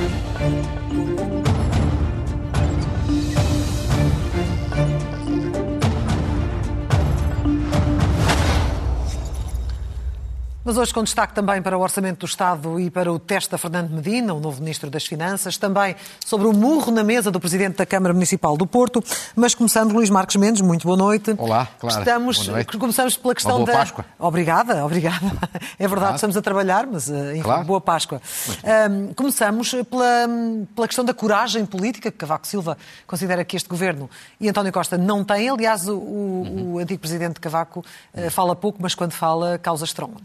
Thank you. Mas hoje com destaque também para o Orçamento do Estado e para o teste a Fernando Medina, o novo Ministro das Finanças, também sobre o murro na mesa do Presidente da Câmara Municipal do Porto. Mas começando, Luís Marques Mendes, muito boa noite. Olá, claro. Estamos, boa noite. Começamos pela questão Uma boa da... Páscoa. Obrigada, obrigada. É verdade, Claro. estamos a trabalhar, mas eh, enfim, Claro. boa Páscoa. Ahm, começamos pela, pela questão da coragem política que Cavaco Silva considera que este Governo e António Costa não têm. Aliás, o, o- o antigo Presidente Cavaco eh, fala pouco, mas quando fala, causa estrondo.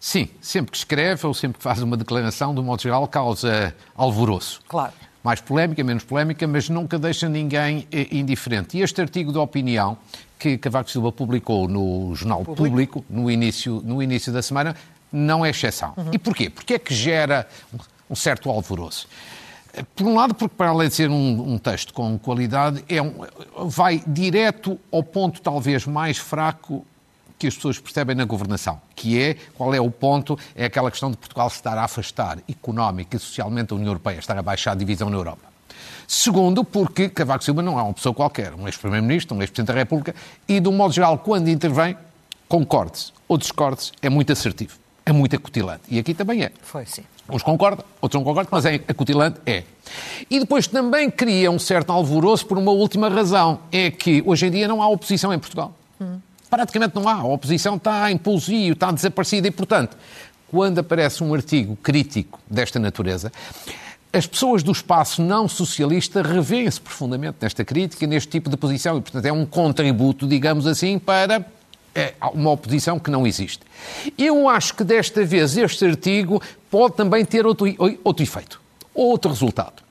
Sim, sempre que escreve ou sempre que faz uma declaração, de um modo geral, causa alvoroço. Claro. Mais polémica, menos polémica, mas nunca deixa ninguém eh, indiferente. E este artigo de opinião que Cavaco Silva publicou no Jornal Público, no, início, no início da semana, não é exceção. E porquê? Porque é que gera um, um certo alvoroço? Eh, Por um lado, porque para além de ser um, um texto com qualidade, é um- vai direto ao ponto talvez mais fraco que as pessoas percebem na governação, que é, qual é o ponto? É aquela questão de Portugal se estar a afastar económica e socialmente da União Europeia, estar a baixar a divisão na Europa. Segundo, porque Cavaco Silva não é uma pessoa qualquer, um ex-primeiro-ministro, um ex-presidente da República, e de um modo geral, quando intervém, concorde-se ou discorde-se, é muito assertivo, é muito acutilante. E aqui também é. Foi, sim. Uns concordam, outros não concordam, mas é acutilante, é. E depois também cria um certo alvoroço por uma última razão, é que hoje em dia não há oposição em Portugal. Praticamente não há. A oposição está em pousio, está desaparecida e, portanto, quando aparece um artigo crítico desta natureza, as pessoas do espaço não socialista revêem-se profundamente nesta crítica, neste tipo de posição e, portanto, é um contributo, digamos assim, para é, uma oposição que não existe. Eu acho que desta vez este artigo pode também ter outro, outro efeito, outro resultado.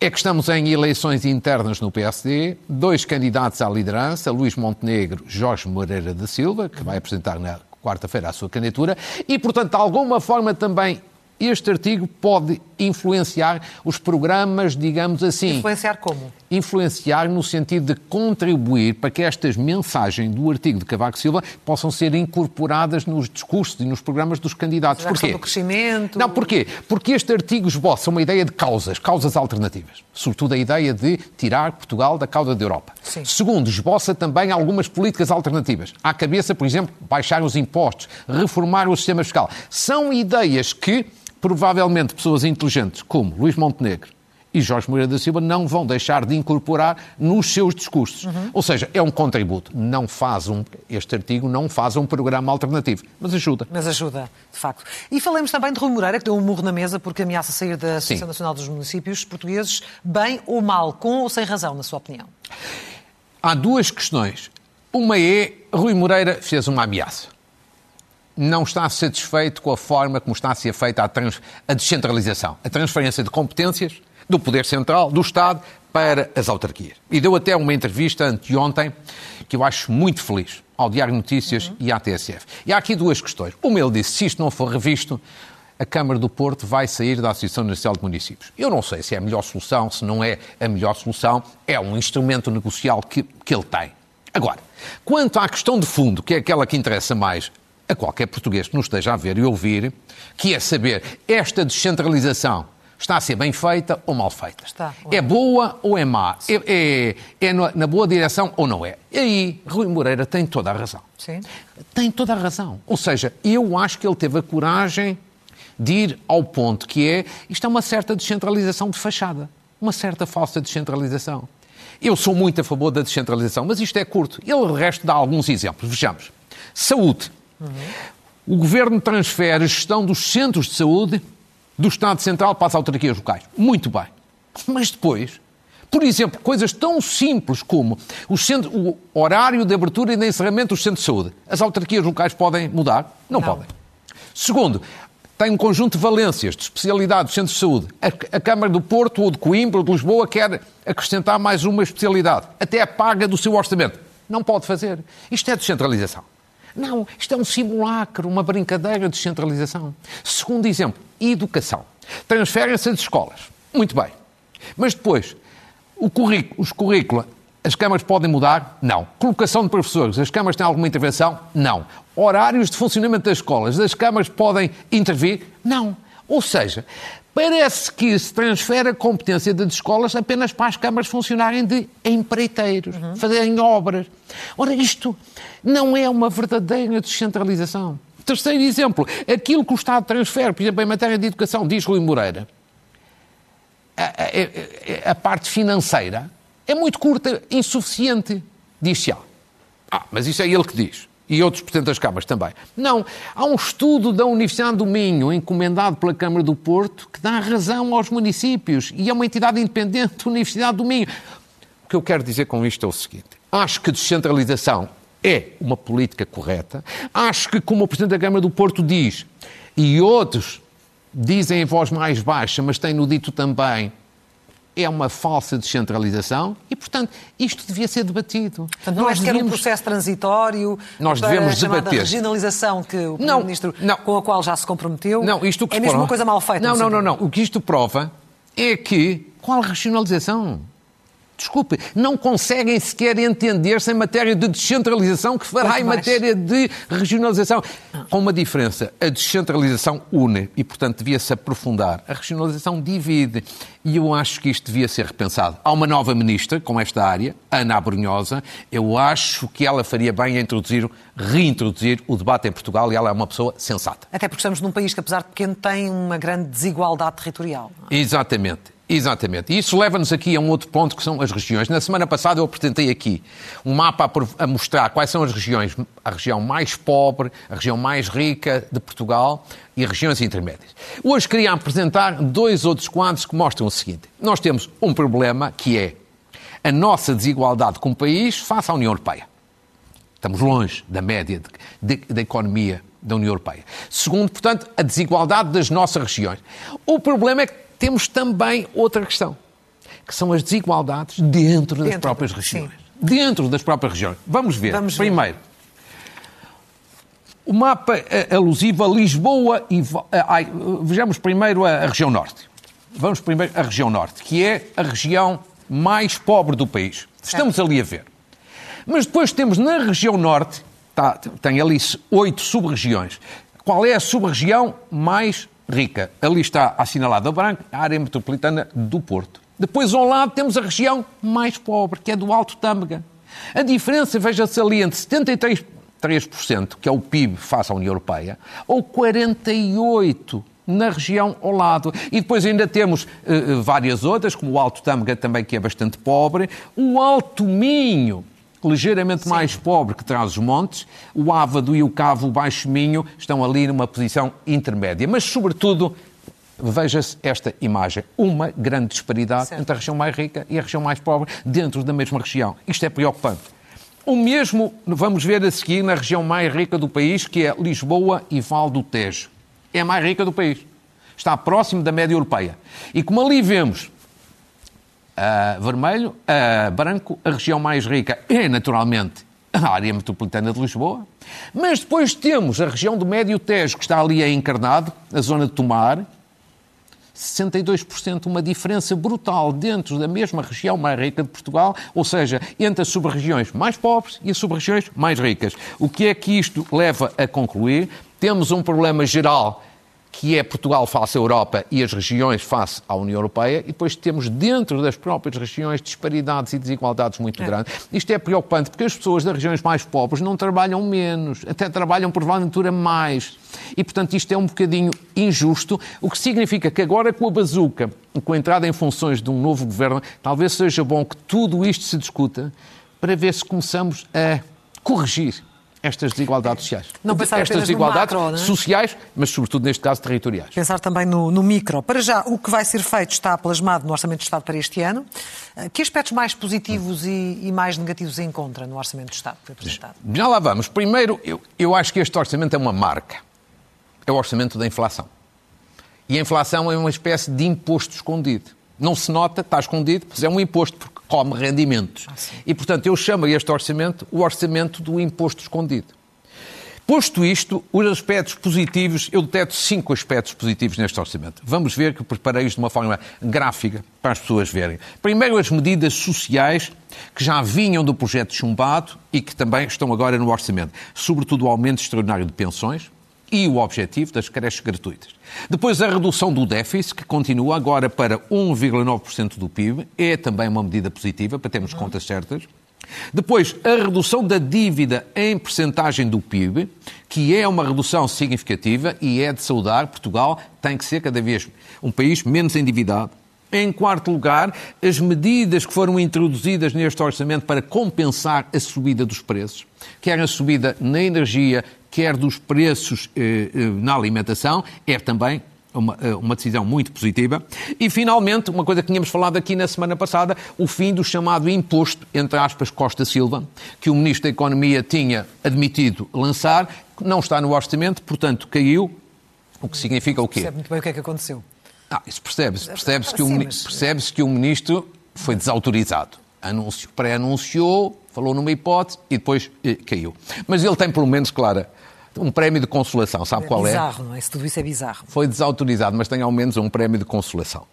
É que estamos em eleições internas no PSD, dois candidatos à liderança, Luís Montenegro, Jorge Moreira da Silva, que vai apresentar na quarta-feira a sua candidatura, e, portanto, de alguma forma também este artigo pode influenciar os programas, digamos assim Influenciar como? influenciar no sentido de contribuir para que estas mensagens do artigo de Cavaco Silva possam ser incorporadas nos discursos e nos programas dos candidatos. A Porquê? do crescimento. Não, porquê? Porque este artigo esboça uma ideia de causas, causas alternativas. Sobretudo a ideia de tirar Portugal da cauda da Europa. Sim. Segundo, esboça também algumas políticas alternativas. À cabeça, por exemplo, baixar os impostos, reformar o sistema fiscal. São ideias que, provavelmente, pessoas inteligentes como Luís Montenegro e Jorge Moreira da Silva não vão deixar de incorporar nos seus discursos. Ou seja, é um contributo. Não faz um, este artigo não faz um programa alternativo, mas ajuda. Mas ajuda, de facto. E falemos também de Rui Moreira, que deu um murro na mesa porque ameaça sair da Associação Sim. Nacional dos Municípios Portugueses, bem ou mal, com ou sem razão, na sua opinião. Há duas questões. Uma é, Rui Moreira fez uma ameaça. Não está satisfeito com a forma como está a ser feita a, trans- a descentralização, a transferência de competências do Poder Central, do Estado, para as autarquias. E deu até uma entrevista anteontem que eu acho muito feliz ao Diário Notícias e à TSF. E há aqui duas questões. Uma, ele disse, se isto não for revisto, a Câmara do Porto vai sair da Associação Nacional de Municípios. Eu não sei se é a melhor solução, se não é a melhor solução, é um instrumento negocial que, que ele tem. Agora, quanto à questão de fundo, que é aquela que interessa mais a qualquer português que nos esteja a ver e ouvir, que é saber esta descentralização está a ser bem feita ou mal feita. Está. É boa ou é má? É, é- é na- boa direção ou não é? E aí, Rui Moreira tem toda a razão. Sim. Tem toda a razão. Ou seja, eu acho que ele teve a coragem de ir ao ponto que é, isto é uma certa descentralização de fachada. Uma certa falsa descentralização. Eu sou muito a favor da descentralização, mas isto é curto. Ele, de resto, dá alguns exemplos. Vejamos. Saúde. O Governo transfere a gestão dos centros de saúde do Estado Central para as autarquias locais. Muito bem. Mas depois, por exemplo, coisas tão simples como o, centro- o horário de abertura e de encerramento dos centros de saúde. As autarquias locais podem mudar? Não, Não. podem. Segundo, tem um conjunto de valências, de especialidade dos centros de saúde. A, a Câmara do Porto ou de Coimbra ou de Lisboa quer acrescentar mais uma especialidade. Até a paga do seu orçamento. Não pode fazer. Isto é descentralização. Não, isto é um simulacro, uma brincadeira de descentralização. Segundo exemplo, educação. Transferem-se as escolas. Muito bem. Mas depois, currículo, os currículos, as câmaras podem mudar? Não. Colocação de professores, as câmaras têm alguma intervenção? Não. Horários de funcionamento das escolas, as câmaras podem intervir? Não. Ou seja, Parece que se transfere a competência das escolas apenas para as câmaras funcionarem de empreiteiros, uhum. fazerem obras. Ora, isto não é uma verdadeira descentralização. Terceiro exemplo, aquilo que o Estado transfere, por exemplo, em matéria de educação, diz Rui Moreira, a, a, a parte financeira é muito curta, insuficiente, diz-se. Ah, mas isso é ele que diz. E outros presidentes das câmaras também. Não. Há um estudo da Universidade do Minho, encomendado pela Câmara do Porto, que dá razão aos municípios. E é uma entidade independente da Universidade do Minho. O que eu quero dizer com isto é o seguinte. Acho que descentralização é uma política correta. Acho que, como o Presidente da Câmara do Porto diz, e outros dizem em voz mais baixa, mas têm-no dito também, é uma falsa descentralização e, portanto, isto devia ser debatido. Portanto, não nós é sequer um processo transitório nós devemos a debater. regionalização que o Primeiro-Ministro, com a qual já se comprometeu, não, isto é mesmo prova... uma coisa mal feita. Não, não, não, não. O que isto prova é que, qual regionalização? Desculpe, não conseguem sequer entender-se em matéria de descentralização que fará em matéria de regionalização. Com uma diferença, a descentralização une e, portanto, devia-se aprofundar. A regionalização divide e eu acho que isto devia ser repensado. Há uma nova ministra com esta área, Ana Abrunhosa. Eu acho que ela faria bem em introduzir, reintroduzir o debate em Portugal e ela é uma pessoa sensata. Até porque estamos num país que, apesar de pequeno, tem uma grande desigualdade territorial. Exatamente. Exatamente. E isso leva-nos aqui a um outro ponto que são as regiões. Na semana passada eu apresentei aqui um mapa a mostrar quais são as regiões, a região mais pobre, a região mais rica de Portugal e regiões intermédias. Hoje queria apresentar dois outros quadros que mostram o seguinte. Nós temos um problema que é a nossa desigualdade como país face à União Europeia. Estamos longe da média da economia da União Europeia. Segundo, portanto, a desigualdade das nossas regiões. O problema é que temos também outra questão, que são as desigualdades dentro das dentro, próprias regiões. Sim. Dentro das próprias regiões. Vamos ver. Vamos Primeiro, ver. o mapa é alusivo a Lisboa e. Ai, vejamos primeiro a, a região norte. Vamos primeiro à região norte, que é a região mais pobre do país. Estamos ali a ver. Mas depois temos na região norte, tá, tem ali oito sub-regiões. Qual é a sub-região mais rica. Ali está assinalada a branco, a área metropolitana do Porto. Depois, ao lado, temos a região mais pobre, que é do Alto Tâmega. A diferença, veja-se ali, entre 73%, que é o PIB face à União Europeia, ou 48% na região ao lado. E depois ainda temos uh, várias outras, como o Alto Tâmega também, que é bastante pobre, o Alto Minho, ligeiramente Sim. mais pobre que traz os montes, o Ávado e o Cavo, o Baixo Minho, estão ali numa posição intermédia. Mas, sobretudo, veja-se esta imagem. Uma grande disparidade certo. entre a região mais rica e a região mais pobre dentro da mesma região. Isto é preocupante. O mesmo vamos ver a seguir na região mais rica do país, que é Lisboa e Val do Tejo. É a mais rica do país. Está próximo da média europeia. E como ali vemos uh, vermelho, uh, branco, a região mais rica é naturalmente a área metropolitana de Lisboa, mas depois temos a região do Médio Tejo, que está ali encarnado, a zona de Tomar, 62%, uma diferença brutal dentro da mesma região mais rica de Portugal, ou seja, entre as sub-regiões mais pobres e as sub-regiões mais ricas. O que é que isto leva a concluir? Temos um problema geral que é Portugal face à Europa e as regiões face à União Europeia, e depois temos dentro das próprias regiões disparidades e desigualdades muito é. grandes. Isto é preocupante porque as pessoas das regiões mais pobres não trabalham menos, até trabalham por ventura mais. E, portanto, isto é um bocadinho injusto, o que significa que agora com a bazuca, com a entrada em funções de um novo governo, talvez seja bom que tudo isto se discuta para ver se começamos a corrigir estas desigualdades sociais. Não pensar estas desigualdades macro, é? sociais, mas sobretudo neste caso territoriais. Pensar também no, no, micro. Para já, o que vai ser feito está plasmado no Orçamento de Estado para este ano. Eh, que aspectos mais positivos e, e mais negativos encontra no Orçamento de Estado que foi apresentado? Já lá vamos. Primeiro, eu, eu acho que este orçamento é uma marca. É o orçamento da inflação. E a inflação é uma espécie de imposto escondido. Não se nota, está escondido, mas é um imposto, porque come rendimentos. Ah, e, portanto, eu chamo este orçamento o orçamento do imposto escondido. Posto isto, os aspectos positivos, eu deteto cinco aspectos positivos neste orçamento. Vamos ver que preparei isto de uma forma gráfica para as pessoas verem. Primeiro, as medidas sociais que já vinham do projeto chumbado e que também estão agora no orçamento. Sobretudo o aumento extraordinário de pensões, e o objetivo das creches gratuitas. Depois, a redução do déficit, que continua agora para 1,9% do PIB, é também uma medida positiva, para termos contas certas. Depois, a redução da dívida em percentagem do PIB, que é uma redução significativa e é de saudar. Portugal tem que ser cada vez um país menos endividado. Em quarto lugar, as medidas que foram introduzidas neste orçamento para compensar a subida dos preços, quer a subida na energia, quer dos preços eh, eh, na alimentação, é também uma, eh, uma, decisão muito positiva. E, finalmente, uma coisa que tínhamos falado aqui na semana passada, o fim do chamado imposto, entre aspas, Costa Silva, que o Ministro da Economia tinha admitido lançar, não está no orçamento, portanto, caiu, o que significa o quê? Percebe muito bem o que é que aconteceu. Ah, isso percebe-se. Percebe-se que, o, percebe que o Ministro foi desautorizado. Anúncio, pré-anunciou, falou numa hipótese e depois eh, caiu. Mas ele tem, pelo menos, Clara, um prémio de consolação. Sabe é qual bizarro, é? Bizarro, não é? Se tudo isso é bizarro. Foi desautorizado, mas tem ao menos um prémio de consolação.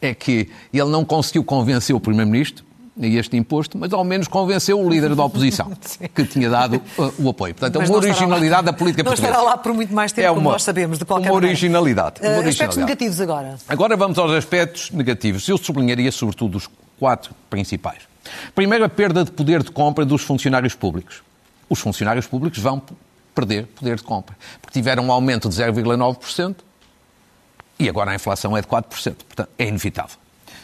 É que ele não conseguiu convencer o Primeiro-Ministro este imposto, mas ao menos convenceu o líder da oposição, que tinha dado uh, o apoio. Portanto, é uma originalidade da política não portuguesa. Não estará lá por muito mais tempo, é uma, como nós sabemos, de qualquer uma originalidade. Uma uh, originalidade. Aspectos negativos agora. Agora vamos aos aspectos negativos. Eu sublinharia sobretudo os quatro principais. Primeiro, a perda de poder de compra dos funcionários públicos. Os funcionários públicos vão perder poder de compra, porque tiveram um aumento de 0,9% e agora a inflação é de 4%. Portanto, é inevitável.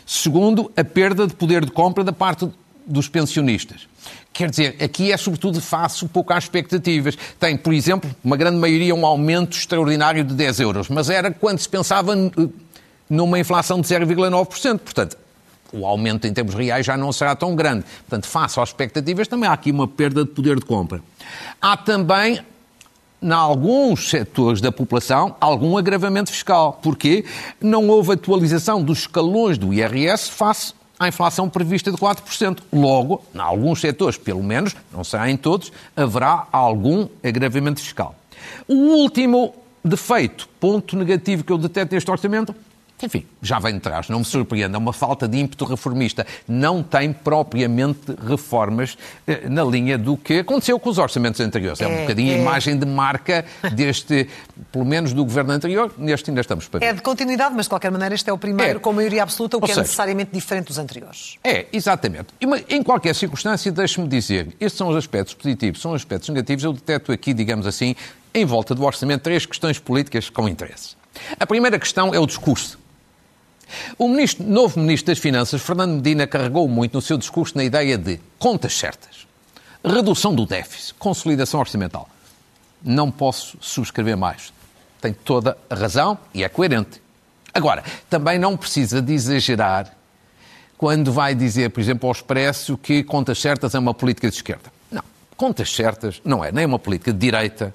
Segundo, a perda de poder de compra da parte dos pensionistas. Quer dizer, aqui é sobretudo face pouco às expectativas. Tem, por exemplo, uma grande maioria um aumento extraordinário de 10 euros, mas era quando se pensava numa inflação de 0,9%. Portanto, o aumento em termos reais já não será tão grande. Portanto, face às expectativas, também há aqui uma perda de poder de compra. Há também em alguns setores da população, algum agravamento fiscal. Porquê? Não houve atualização dos escalões do IRS face à inflação prevista de 4%. Logo, em alguns setores, pelo menos, não será em todos, haverá algum agravamento fiscal. O último defeito, ponto negativo que eu deteto neste orçamento, enfim, já vem de trás, não me surpreenda, é uma falta de ímpeto reformista. Não tem propriamente reformas eh, na linha do que aconteceu com os orçamentos anteriores. É, é um bocadinho é... a imagem de marca deste, pelo menos do governo anterior, neste ainda estamos para ver. É de continuidade, mas de qualquer maneira este é o primeiro é. com maioria absoluta, o que Ou é seja, necessariamente diferente dos anteriores. É, exatamente. Em qualquer circunstância, deixe-me dizer, estes são os aspectos positivos, são os aspectos negativos. Eu deteto aqui, digamos assim, em volta do orçamento, três questões políticas com interesse. A primeira questão é o discurso. O ministro, novo Ministro das Finanças, Fernando Medina, carregou muito no seu discurso na ideia de contas certas, redução do déficit, consolidação orçamental. Não posso subscrever mais. Tem toda a razão e é coerente. Agora, também não precisa de exagerar quando vai dizer, por exemplo, ao Expresso que contas certas é uma política de esquerda. Não. Contas certas não é nem uma política de direita,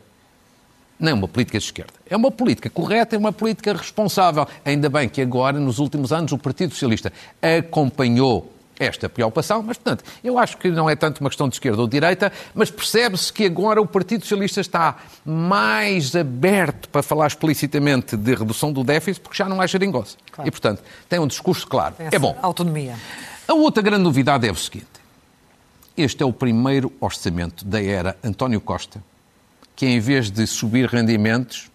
nem uma política de esquerda. É uma política correta, é uma política responsável. Ainda bem que agora, nos últimos anos, o Partido Socialista acompanhou esta preocupação, mas, portanto, eu acho que não é tanto uma questão de esquerda ou de direita, mas percebe-se que agora o Partido Socialista está mais aberto para falar explicitamente de redução do déficit, porque já não há geringonça. Claro. E, portanto, tem um discurso claro. Essa é bom. Autonomia. A outra grande novidade é o seguinte. Este é o primeiro orçamento da era António Costa que em vez de subir rendimentos,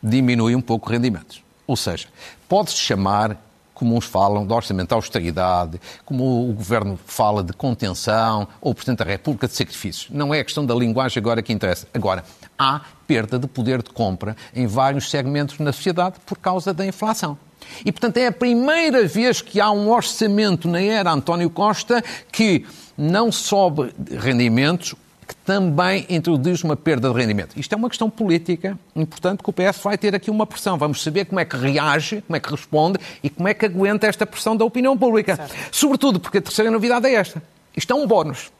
diminui um pouco rendimentos. Ou seja, pode-se chamar, como uns falam, de orçamento de austeridade, como o Governo fala de contenção, ou o Presidente da República de sacrifícios. Não é a questão da linguagem agora que interessa. Agora, há perda de poder de compra em vários segmentos na sociedade por causa da inflação. E, portanto, é a primeira vez que há um orçamento na era António Costa que não sobe rendimentos, que também introduz uma perda de rendimento. Isto é uma questão política importante que o PS vai ter aqui uma pressão. Vamos saber como é que reage, como é que responde e como é que aguenta esta pressão da opinião pública. Certo. Sobretudo porque a terceira novidade é esta. Isto é um bónus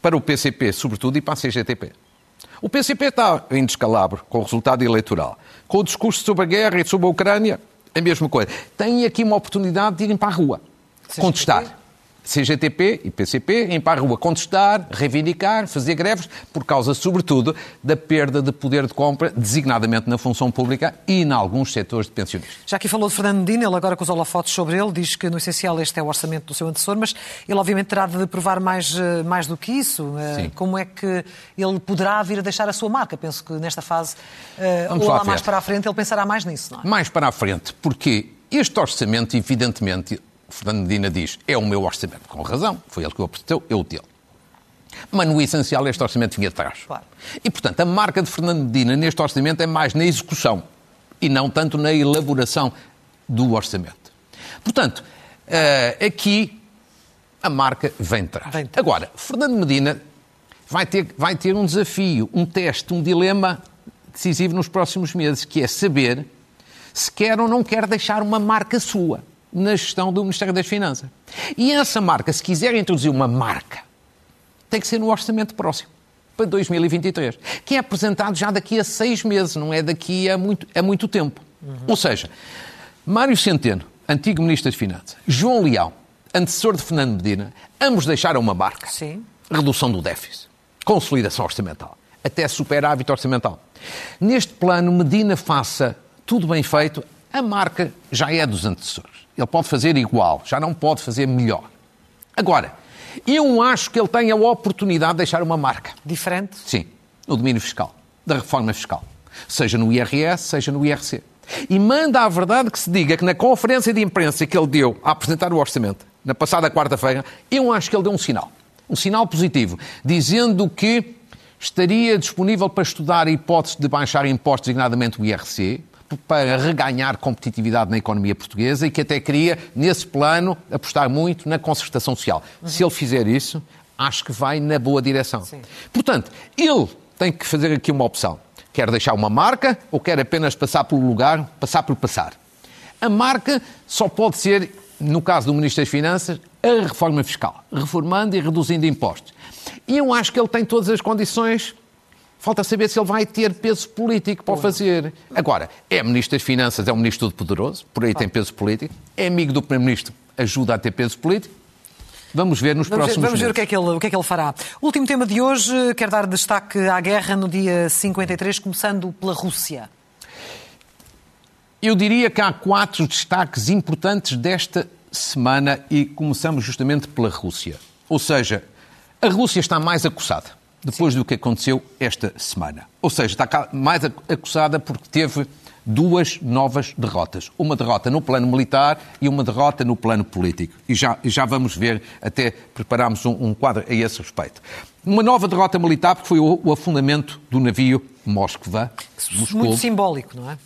para o PCP, sobretudo, e para a CGTP. O PCP está em descalabro com o resultado eleitoral. Com o discurso sobre a guerra e sobre a Ucrânia, a mesma coisa. Têm aqui uma oportunidade de irem para a rua, contestar. CGTP e PCP em para a rua contestar, reivindicar, fazer greves, por causa, sobretudo, da perda de poder de compra, designadamente na função pública e em alguns setores de pensionistas. Já aqui falou de Fernando Medina, ele agora com os holofotes sobre ele, diz que no essencial este é o orçamento do seu antecessor, mas ele obviamente terá de provar mais, eh, mais do que isso. Eh, Sim. Como é que ele poderá vir a deixar a sua marca? Penso que nesta fase, eh, Vamos ou lá lá mais para a frente, ele pensará mais nisso, não é? Mais para a frente, porque este orçamento, evidentemente, Fernando Medina diz, é o meu orçamento, com razão, foi ele que o apresentou, é o dele. Mas no essencial este orçamento vinha de trás. Claro. E, portanto, a marca de Fernando Medina neste orçamento é mais na execução e não tanto na elaboração do orçamento. Portanto, eh, aqui a marca vem de trás. Vem de trás. Agora, Fernando Medina vai ter, vai ter um desafio, um teste, um dilema decisivo nos próximos meses, que é saber se quer ou não quer deixar uma marca sua na gestão do Ministério das Finanças. E essa marca, se quiser introduzir uma marca, tem que ser no orçamento próximo, para 2023, que é apresentado já daqui a seis meses, não é daqui a muito, a muito tempo. Ou seja, Mário Centeno, antigo Ministro das Finanças, João Leão, antecessor de Fernando Medina, ambos deixaram uma marca. Sim. Redução do déficit, consolidação orçamental, até superávit orçamental. Neste plano, Medina faça tudo bem feito, a marca já é dos antecessores. Ele pode fazer igual, já não pode fazer melhor. Agora, eu acho que ele tem a oportunidade de deixar uma marca. Diferente? Sim, no domínio fiscal, da reforma fiscal. Seja no IRS, seja no IRC. E manda a verdade que se diga que na conferência de imprensa que ele deu a apresentar o orçamento, na passada quarta-feira, eu acho que ele deu um sinal. Um sinal positivo, dizendo que estaria disponível para estudar a hipótese de baixar impostos, designadamente o IRC, para reganhar competitividade na economia portuguesa e que até queria, nesse plano, apostar muito na concertação social. Se ele fizer isso, acho que vai na boa direção. Portanto, ele tem que fazer aqui uma opção. Quer deixar uma marca ou quer apenas passar pelo lugar, passar por passar? A marca só pode ser, no caso do Ministro das Finanças, a reforma fiscal, reformando e reduzindo impostos. E eu acho que ele tem todas as condições Falta saber se ele vai ter peso político para o fazer. Agora, é Ministro das Finanças, é um Ministro todo poderoso, por aí tem peso político. É amigo do Primeiro-Ministro, ajuda a ter peso político. Vamos ver nos Vamos, ver, próximos vamos ver o que, é que ele, o que é que ele fará. Último tema de hoje, quero dar destaque à guerra no dia 53, começando pela Rússia. Eu diria que há quatro destaques importantes desta semana e começamos justamente pela Rússia. Ou seja, a Rússia está mais acossada depois do que aconteceu esta semana. Ou seja, está mais ac- acossada porque teve duas novas derrotas. Uma derrota no plano militar e uma derrota no plano político. E já, já vamos ver, até preparámos um, um quadro a esse respeito. Uma nova derrota militar porque foi o, o afundamento do navio Moskva. Moscou. Muito simbólico, não é?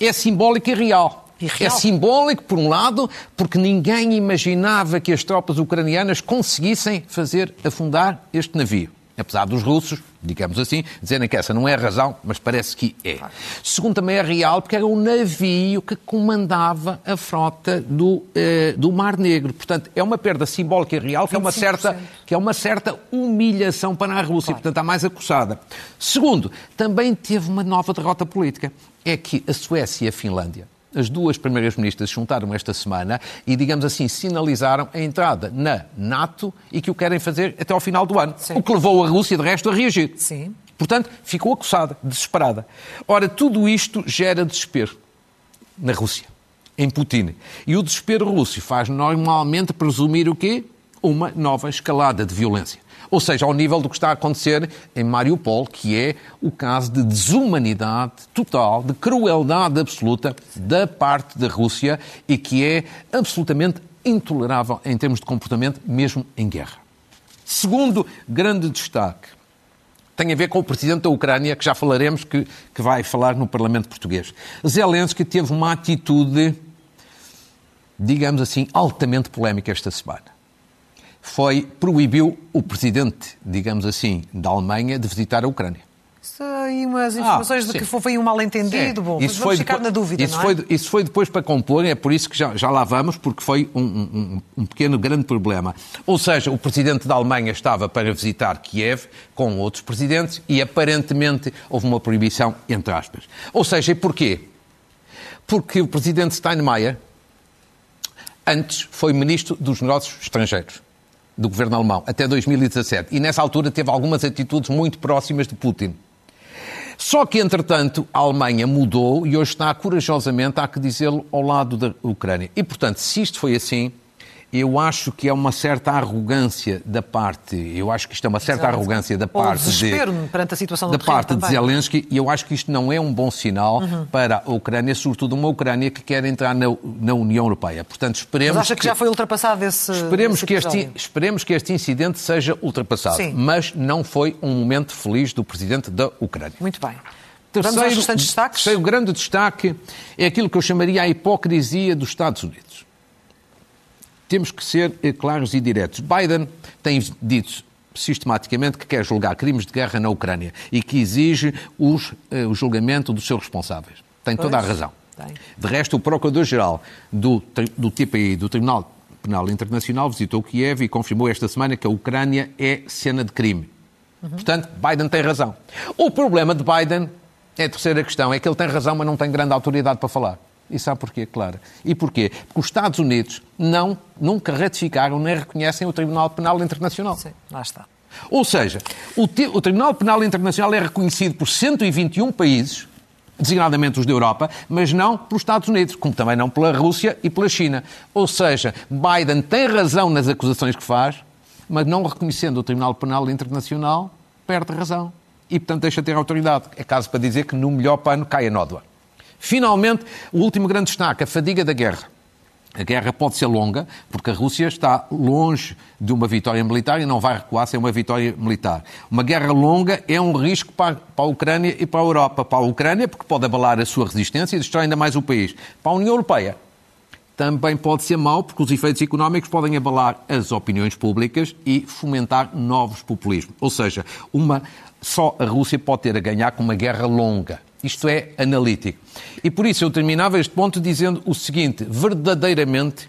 É simbólico. E real. É simbólico, por um lado, porque ninguém imaginava que as tropas ucranianas conseguissem fazer afundar este navio. Apesar dos russos, digamos assim, dizerem que essa não é a razão, mas parece que é. Segundo, também é real porque era o navio que comandava a frota do, eh, do Mar Negro. Portanto, é uma perda simbólica e real que é uma 25%. certa que é uma certa humilhação para a Rússia, portanto está mais acossada. Segundo, também teve uma nova derrota política. É que a Suécia e a Finlândia, as duas primeiras ministras, se juntaram esta semana e, digamos assim, sinalizaram a entrada na NATO e que o querem fazer até ao final do ano. Sim. O que levou a Rússia, de resto, a reagir. Sim. Portanto, ficou acossada, desesperada. Ora, tudo isto gera desespero na Rússia, em Putin. E o desespero russo faz normalmente presumir o quê? Uma nova escalada de violência. Ou seja, ao nível do que está a acontecer em Mariupol, que é o caso de desumanidade total, de crueldade absoluta da parte da Rússia e que é absolutamente intolerável em termos de comportamento, mesmo em guerra. Segundo grande destaque, tem a ver com o presidente da Ucrânia, que já falaremos, que, que vai falar no Parlamento Português. Zelensky teve uma atitude, digamos assim, altamente polémica esta semana. Foi, proibiu o presidente, digamos assim, da Alemanha de visitar a Ucrânia. Isso aí umas informações de sim. que foi um mal-entendido. Bom, isso vamos foi ficar depois- na dúvida, isso é? foi, isso foi depois para compor, é por isso que já, já lá vamos, porque foi um, um- um pequeno, grande problema. Ou seja, o presidente da Alemanha estava para visitar Kiev com outros presidentes e aparentemente houve uma proibição, entre aspas. Ou seja, e porquê? Porque o presidente Steinmeier antes foi ministro dos negócios estrangeiros. Do governo alemão, até 2017. E nessa altura teve algumas atitudes muito próximas de Putin. Só que, entretanto, a Alemanha mudou e hoje está corajosamente, há que dizê-lo, ao lado da Ucrânia. E, portanto, se isto foi assim, eu acho que é uma certa arrogância da parte, eu acho que isto é uma certa Exato. arrogância da Ou parte de, perante a situação da terreno parte de. Zelensky e eu acho que isto não é um bom sinal Uhum. para a Ucrânia, sobretudo uma Ucrânia que quer entrar na, na União Europeia. Portanto, esperemos Mas acha que já foi ultrapassado esse Esperemos esse que, este, esperemos que este incidente seja ultrapassado. Sim. Mas não foi um momento feliz do presidente da Ucrânia. Muito bem. Vamos aos restantes destaques? terceiro grande destaque é aquilo que eu chamaria a hipocrisia dos Estados Unidos. Temos que ser eh, claros e diretos. Biden tem dito sistematicamente que quer julgar crimes de guerra na Ucrânia e que exige os, eh, o julgamento dos seus responsáveis. Tem toda a razão. tem. De resto, o Procurador-Geral do, do TPI, do Tribunal Penal Internacional, visitou Kiev e confirmou esta semana que a Ucrânia é cena de crime. Portanto, Biden tem razão. O problema de Biden, é a terceira questão, é que ele tem razão, mas não tem grande autoridade para falar. E sabe porquê, Clara? E porquê? Porque os Estados Unidos não, nunca ratificaram nem reconhecem o Tribunal Penal Internacional. Sim, lá está. Ou seja, o, o Tribunal Penal Internacional é reconhecido por 121 países, designadamente os da Europa, mas não pelos Estados Unidos, como também não pela Rússia e pela China. Ou seja, Biden tem razão nas acusações que faz, mas não reconhecendo o Tribunal Penal Internacional, perde razão. E, portanto, deixa de ter autoridade. É caso para dizer que no melhor pano cai a nódoa. Finalmente, o último grande destaque, a fadiga da guerra. A guerra pode ser longa, porque a Rússia está longe de uma vitória militar e não vai recuar sem uma vitória militar. Uma guerra longa é um risco para, a Ucrânia e para a Europa. Para a Ucrânia, porque pode abalar a sua resistência e destruir ainda mais o país. Para a União Europeia, também pode ser mau, porque os efeitos económicos podem abalar as opiniões públicas e fomentar novos populismos. Ou seja, uma, só a Rússia pode ter a ganhar com uma guerra longa. Isto é analítico. E por isso eu terminava este ponto dizendo o seguinte: verdadeiramente,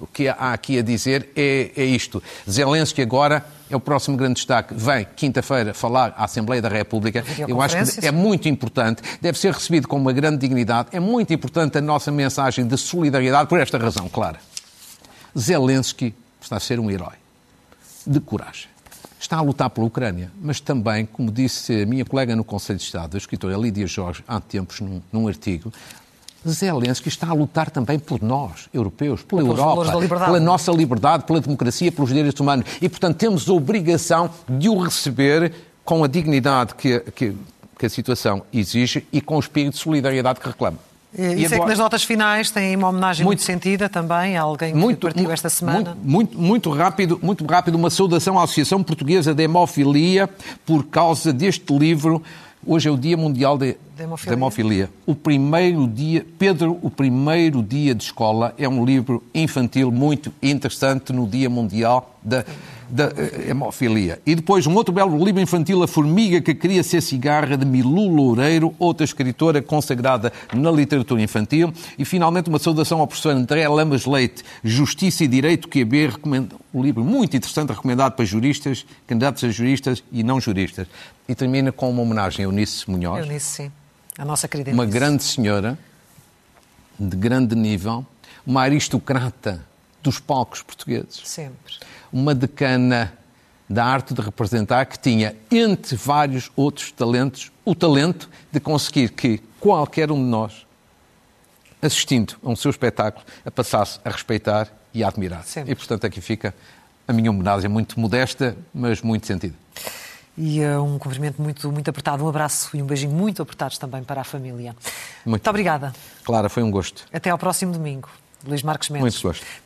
o que há aqui a dizer é, é isto. Zelensky agora é o próximo grande destaque. Vem quinta-feira falar à Assembleia da República. Eu acho que é muito importante, deve ser recebido com uma grande dignidade. É muito importante a nossa mensagem de solidariedade por esta razão, clara. Zelensky está a ser um herói de coragem. Está a lutar pela Ucrânia, mas também, como disse a minha colega no Conselho de Estado, a escritora Lídia Jorge, há tempos, num, num artigo, Zelensky está a lutar também por nós, europeus, pela Pelos Europa, pela nossa liberdade, pela democracia, pelos direitos humanos. E, portanto, temos a obrigação de o receber com a dignidade que, que, que a situação exige e com o espírito de solidariedade que reclama. E Isso é que agora- nas notas finais tem uma homenagem muito, Muito- sentida também a alguém que muito, partiu esta semana. Muito, muito, muito rápido, muito rápido, uma saudação à Associação Portuguesa de Hemofilia por causa deste livro. Hoje é o Dia Mundial de, De hemofilia. de Hemofilia. O primeiro dia, Pedro, o primeiro dia de escola é um livro infantil muito interessante no Dia Mundial da, da eh, Hemofilia. E depois um outro belo livro infantil, A Formiga que Queria Ser Cigarra, de Milu Loureiro, outra escritora consagrada na literatura infantil. E finalmente uma saudação ao professor André Lamas Leite, Justiça e Direito QB, recomenda um livro muito interessante, recomendado para juristas, candidatos a juristas e não juristas. E termina com uma homenagem a Eunice Munhoz Eu nisso sim. A nossa querida uma Eunice. grande senhora, de grande nível, uma aristocrata dos palcos portugueses, Sempre. uma decana da arte de representar que tinha, entre vários outros talentos, o talento de conseguir que qualquer um de nós, assistindo a um seu espetáculo, a passasse a respeitar e a admirar. Sempre. E, portanto, aqui fica a minha homenagem muito modesta, mas muito sentida. E uh, um cumprimento muito, muito apertado, um abraço e um beijinho muito apertados também para a família. Muito. obrigada. Clara, foi um gosto. Até ao próximo domingo. Luís Marcos Mendes. Muito gosto.